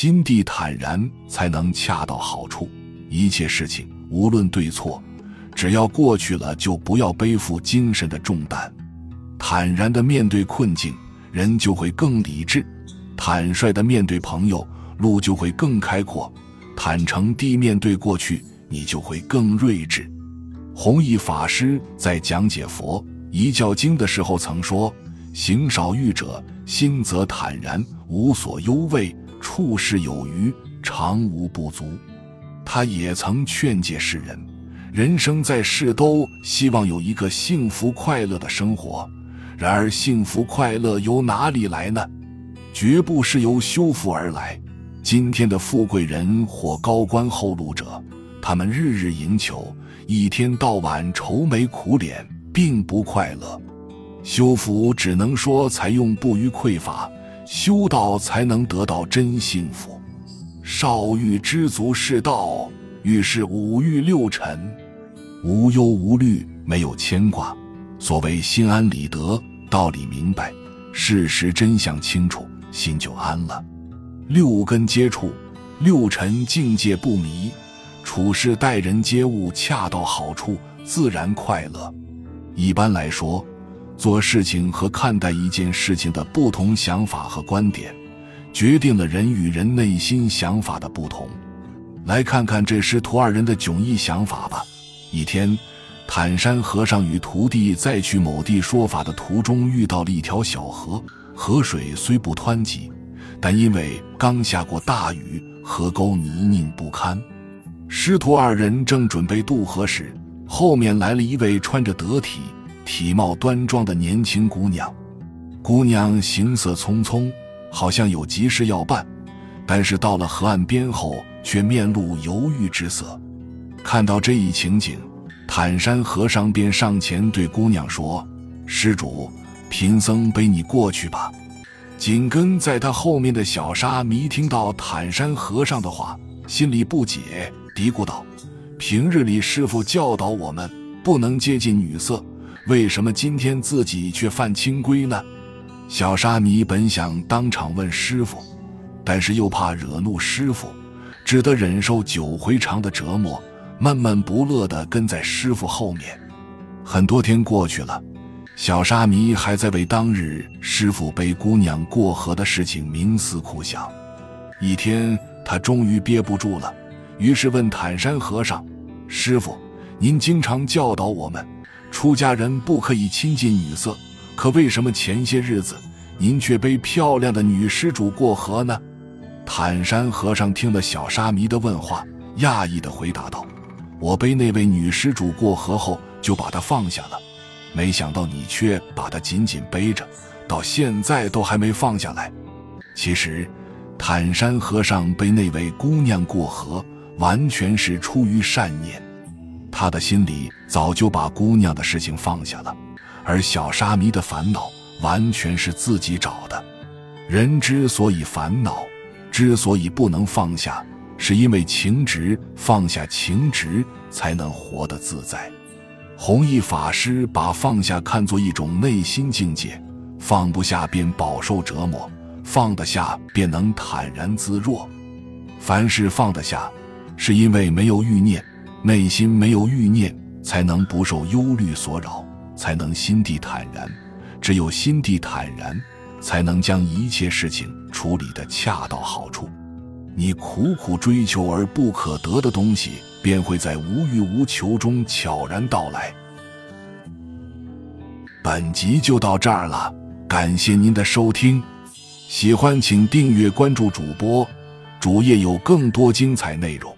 心地坦然，才能恰到好处。一切事情无论对错，只要过去了，就不要背负精神的重担。坦然的面对困境，人就会更理智；坦率的面对朋友，路就会更开阔；坦诚地面对过去，你就会更睿智。弘一法师在讲解佛一教经的时候曾说：“行少欲者，心则坦然，无所忧畏；处事有余，常无不足。”他也曾劝诫世人：人生在世，都希望有一个幸福快乐的生活。然而，幸福快乐由哪里来呢？绝不是由修福而来。今天的富贵人或高官厚禄者，他们日日营求。一天到晚愁眉苦脸，并不快乐。修福只能说采用不虞匮乏，修道才能得到真幸福。少欲知足是道，欲是五欲六尘，无忧无虑，没有牵挂。所谓心安理得，道理明白，事实真相清楚，心就安了。六根接触，六尘境界不迷。处事待人接物恰到好处，自然快乐。一般来说，做事情和看待一件事情的不同想法和观点，决定了人与人内心想法的不同。来看看这师徒二人的迥异想法吧。一天，坦山和尚与徒弟在去某地说法的途中，遇到了一条小河。河水虽不湍急，但因为刚下过大雨，河沟泥泞不堪。师徒二人正准备渡河时，后面来了一位穿着得体、体貌端庄的年轻姑娘。姑娘行色匆匆，好像有急事要办，但是到了河岸边后，却面露犹豫之色。看到这一情景，坦山和尚便上前对姑娘说：“施主，贫僧背你过去吧。”紧跟在他后面的小沙弥听到坦山和尚的话，心里不解。嘀咕道：“平日里师傅教导我们不能接近女色，为什么今天自己却犯清规呢？”小沙弥本想当场问师傅，但是又怕惹怒师傅，只得忍受九回肠的折磨，闷闷不乐地跟在师傅后面。很多天过去了，小沙弥还在为当日师傅背姑娘过河的事情冥思苦想。一天，他终于憋不住了。于是问坦山和尚：“师傅，您经常教导我们，出家人不可以亲近女色，可为什么前些日子您却背漂亮的女施主过河呢？”坦山和尚听了小沙弥的问话，讶异地回答道：“我背那位女施主过河后，就把她放下了，没想到你却把她紧紧背着，到现在都还没放下来。其实，坦山和尚背那位姑娘过河。”完全是出于善念，他的心里早就把姑娘的事情放下了，而小沙弥的烦恼完全是自己找的。人之所以烦恼，之所以不能放下，是因为情执。放下情执，才能活得自在。弘一法师把放下看作一种内心境界，放不下便饱受折磨，放得下便能坦然自若。凡事放得下。是因为没有欲念，内心没有欲念，才能不受忧虑所扰，才能心地坦然。只有心地坦然，才能将一切事情处理得恰到好处。你苦苦追求而不可得的东西，便会在无欲无求中悄然到来。本集就到这儿了，感谢您的收听，喜欢请订阅关注主播，主页有更多精彩内容。